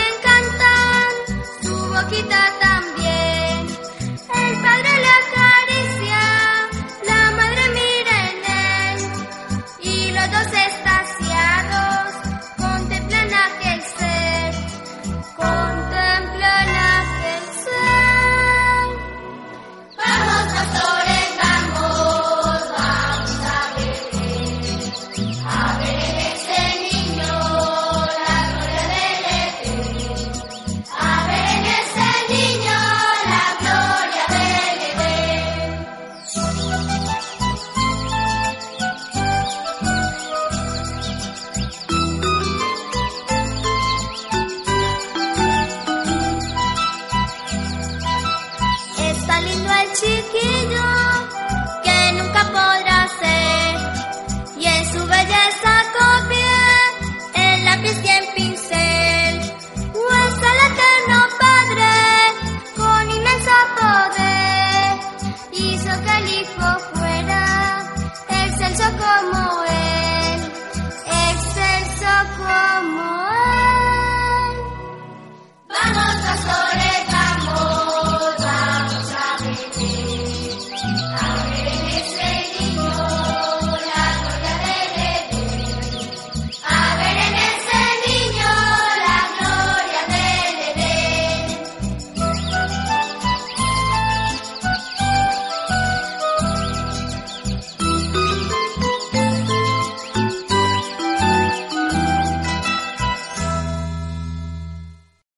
me encantan su boquita tan chicken.